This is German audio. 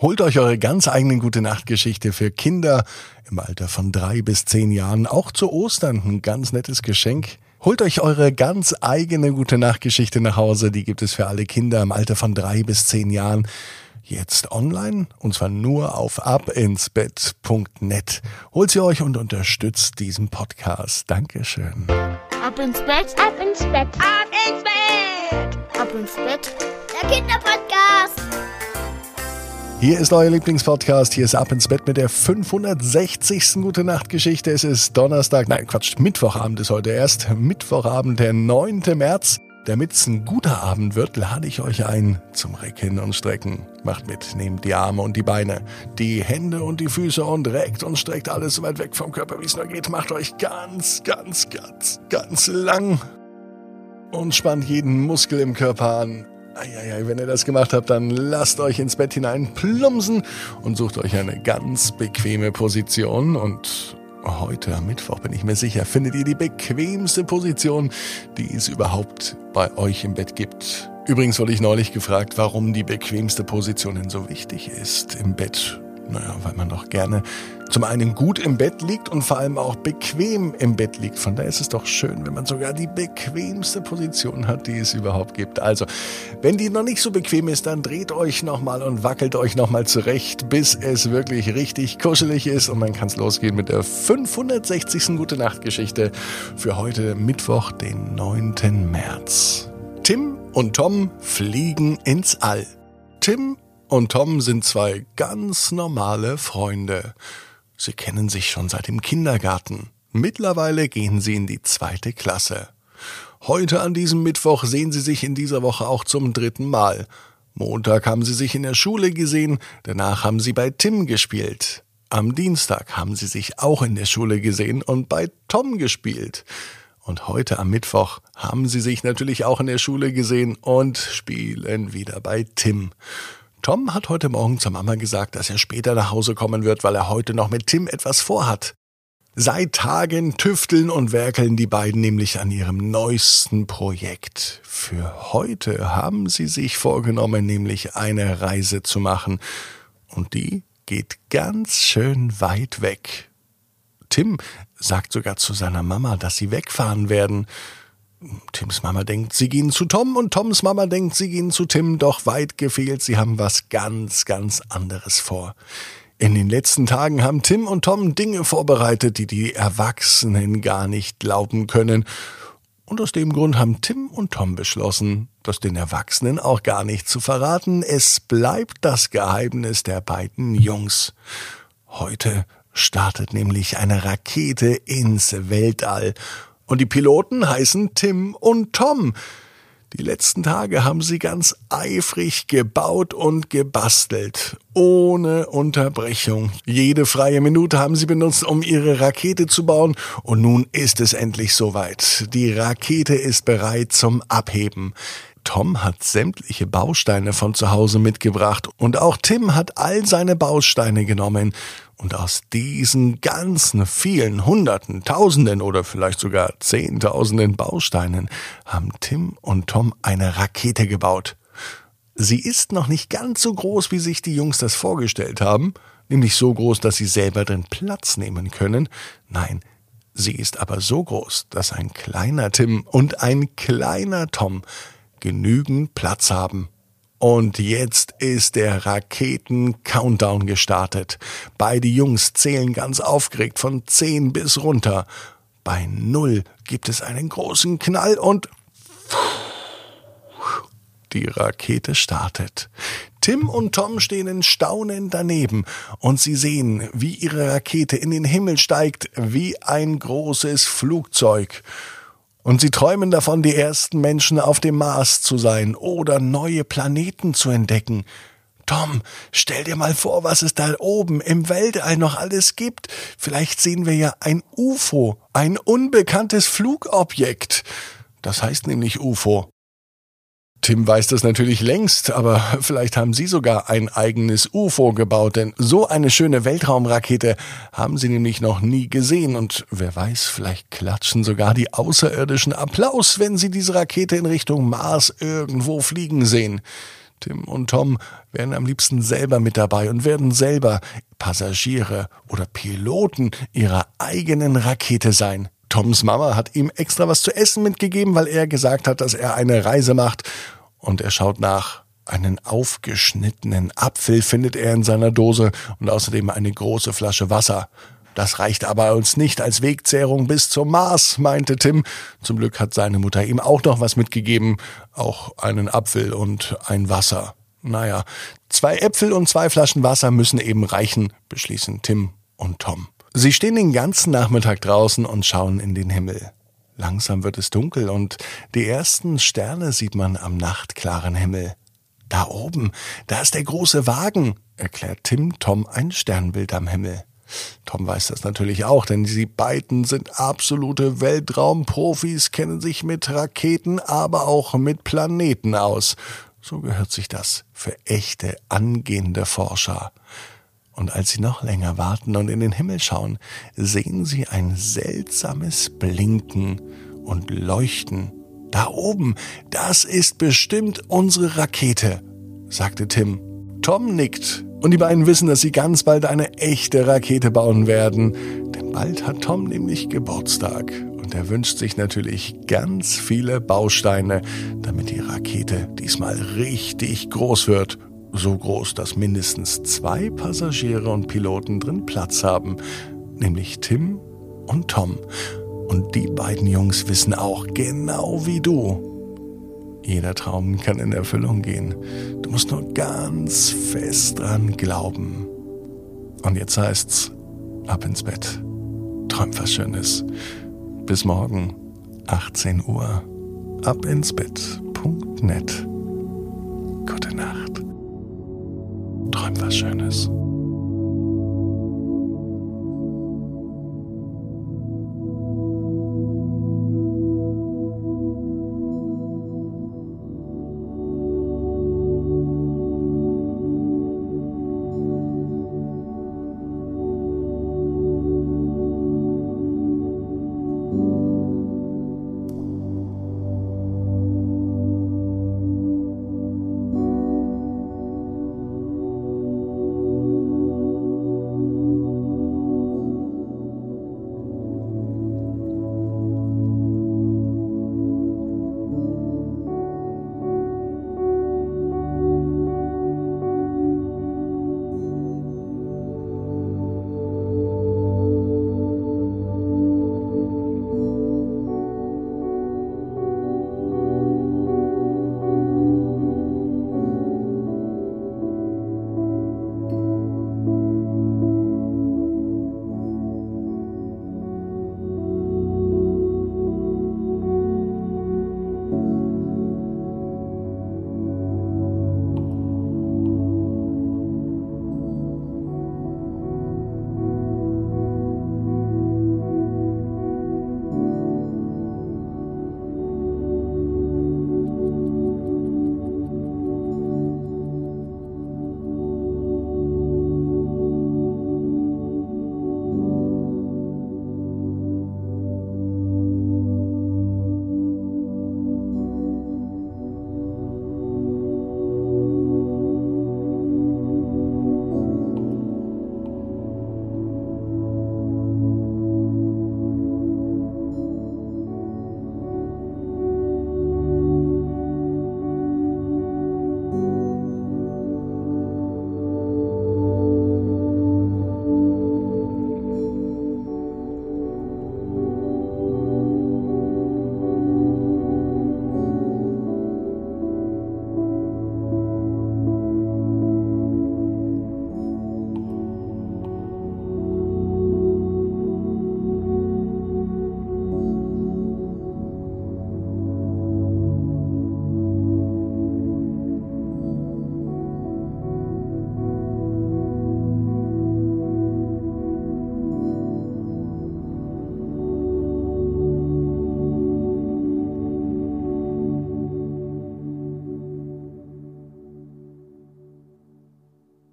Holt euch eure ganz eigene gute Nachtgeschichte für Kinder im Alter von drei bis zehn Jahren. Auch zu Ostern ein ganz nettes Geschenk. Holt euch eure ganz eigene gute Nachtgeschichte nach Hause. Die gibt es für alle Kinder im Alter von drei bis zehn Jahren. Jetzt online und zwar nur auf abinsbett.net. Holt sie euch und unterstützt diesen Podcast. Dankeschön. Ab ins Bett, ab ins Bett, ab ins Bett, ab ins Bett. Der Kinderpodcast. Hier ist euer Lieblingspodcast. Hier ist Ab ins Bett mit der 560. Gute Nacht Geschichte. Es ist Donnerstag, nein Quatsch, Mittwochabend ist heute erst. Mittwochabend, der 9. März. Damit es ein guter Abend wird, lade ich euch ein zum Recken und Strecken. Macht mit, nehmt die Arme und die Beine, die Hände und die Füße und reckt und streckt alles so weit weg vom Körper, wie es nur geht. Macht euch ganz, ganz, ganz, ganz lang und spannt jeden Muskel im Körper an. Eieiei, wenn ihr das gemacht habt, dann lasst euch ins Bett hinein plumpsen und sucht euch eine ganz bequeme Position. Und heute am Mittwoch bin ich mir sicher, findet ihr die bequemste Position, die es überhaupt bei euch im Bett gibt. Übrigens wurde ich neulich gefragt, warum die bequemste Position denn so wichtig ist im Bett. Naja, weil man doch gerne zum einen gut im Bett liegt und vor allem auch bequem im Bett liegt. Von daher ist es doch schön, wenn man sogar die bequemste Position hat, die es überhaupt gibt. Also, wenn die noch nicht so bequem ist, dann dreht euch nochmal und wackelt euch nochmal zurecht, bis es wirklich richtig kuschelig ist und dann kann es losgehen mit der 560. Gute Nacht Geschichte für heute Mittwoch, den 9. März. Tim und Tom fliegen ins All. Tim und Tom sind zwei ganz normale Freunde. Sie kennen sich schon seit dem Kindergarten. Mittlerweile gehen sie in die zweite Klasse. Heute an diesem Mittwoch sehen sie sich in dieser Woche auch zum dritten Mal. Montag haben sie sich in der Schule gesehen, danach haben sie bei Tim gespielt. Am Dienstag haben sie sich auch in der Schule gesehen und bei Tom gespielt. Und heute am Mittwoch haben sie sich natürlich auch in der Schule gesehen und spielen wieder bei Tim. Tom hat heute Morgen zur Mama gesagt, dass er später nach Hause kommen wird, weil er heute noch mit Tim etwas vorhat. Seit Tagen tüfteln und werkeln die beiden nämlich an ihrem neuesten Projekt. Für heute haben sie sich vorgenommen, nämlich eine Reise zu machen. Und die geht ganz schön weit weg. Tim sagt sogar zu seiner Mama, dass sie wegfahren werden. Tims Mama denkt, sie gehen zu Tom und Toms Mama denkt, sie gehen zu Tim, doch weit gefehlt, sie haben was ganz, ganz anderes vor. In den letzten Tagen haben Tim und Tom Dinge vorbereitet, die die Erwachsenen gar nicht glauben können. Und aus dem Grund haben Tim und Tom beschlossen, das den Erwachsenen auch gar nicht zu verraten. Es bleibt das Geheimnis der beiden Jungs. Heute startet nämlich eine Rakete ins Weltall und die Piloten heißen Tim und Tom. Die letzten Tage haben sie ganz eifrig gebaut und gebastelt, ohne Unterbrechung. Jede freie Minute haben sie benutzt, um ihre Rakete zu bauen, und nun ist es endlich soweit. Die Rakete ist bereit zum Abheben. Tom hat sämtliche Bausteine von zu Hause mitgebracht und auch Tim hat all seine Bausteine genommen. Und aus diesen ganzen vielen Hunderten, Tausenden oder vielleicht sogar Zehntausenden Bausteinen haben Tim und Tom eine Rakete gebaut. Sie ist noch nicht ganz so groß, wie sich die Jungs das vorgestellt haben, nämlich so groß, dass sie selber drin Platz nehmen können. Nein, sie ist aber so groß, dass ein kleiner Tim und ein kleiner Tom genügend Platz haben. Und jetzt ist der Raketen-Countdown gestartet. Beide Jungs zählen ganz aufgeregt von zehn bis runter. Bei null gibt es einen großen Knall und die Rakete startet. Tim und Tom stehen in Staunen daneben und sie sehen, wie ihre Rakete in den Himmel steigt wie ein großes Flugzeug. Und sie träumen davon, die ersten Menschen auf dem Mars zu sein oder neue Planeten zu entdecken. Tom, stell dir mal vor, was es da oben im Weltall noch alles gibt. Vielleicht sehen wir ja ein UFO, ein unbekanntes Flugobjekt. Das heißt nämlich UFO. Tim weiß das natürlich längst, aber vielleicht haben Sie sogar ein eigenes UFO gebaut, denn so eine schöne Weltraumrakete haben Sie nämlich noch nie gesehen und wer weiß, vielleicht klatschen sogar die Außerirdischen Applaus, wenn Sie diese Rakete in Richtung Mars irgendwo fliegen sehen. Tim und Tom wären am liebsten selber mit dabei und werden selber Passagiere oder Piloten ihrer eigenen Rakete sein. Toms Mama hat ihm extra was zu essen mitgegeben, weil er gesagt hat, dass er eine Reise macht. Und er schaut nach. Einen aufgeschnittenen Apfel findet er in seiner Dose und außerdem eine große Flasche Wasser. Das reicht aber uns nicht als Wegzehrung bis zum Mars, meinte Tim. Zum Glück hat seine Mutter ihm auch noch was mitgegeben, auch einen Apfel und ein Wasser. Naja, zwei Äpfel und zwei Flaschen Wasser müssen eben reichen, beschließen Tim und Tom. Sie stehen den ganzen Nachmittag draußen und schauen in den Himmel. Langsam wird es dunkel und die ersten Sterne sieht man am nachtklaren Himmel. Da oben, da ist der große Wagen, erklärt Tim Tom ein Sternbild am Himmel. Tom weiß das natürlich auch, denn sie beiden sind absolute Weltraumprofis, kennen sich mit Raketen, aber auch mit Planeten aus. So gehört sich das für echte angehende Forscher. Und als sie noch länger warten und in den Himmel schauen, sehen sie ein seltsames Blinken und Leuchten. Da oben, das ist bestimmt unsere Rakete, sagte Tim. Tom nickt und die beiden wissen, dass sie ganz bald eine echte Rakete bauen werden. Denn bald hat Tom nämlich Geburtstag. Und er wünscht sich natürlich ganz viele Bausteine, damit die Rakete diesmal richtig groß wird. So groß, dass mindestens zwei Passagiere und Piloten drin Platz haben. Nämlich Tim und Tom. Und die beiden Jungs wissen auch, genau wie du, jeder Traum kann in Erfüllung gehen. Du musst nur ganz fest dran glauben. Und jetzt heißt's, ab ins Bett. Träum was Schönes. Bis morgen, 18 Uhr. Ab ins Bett.net. Gute Nacht. Träum was Schönes.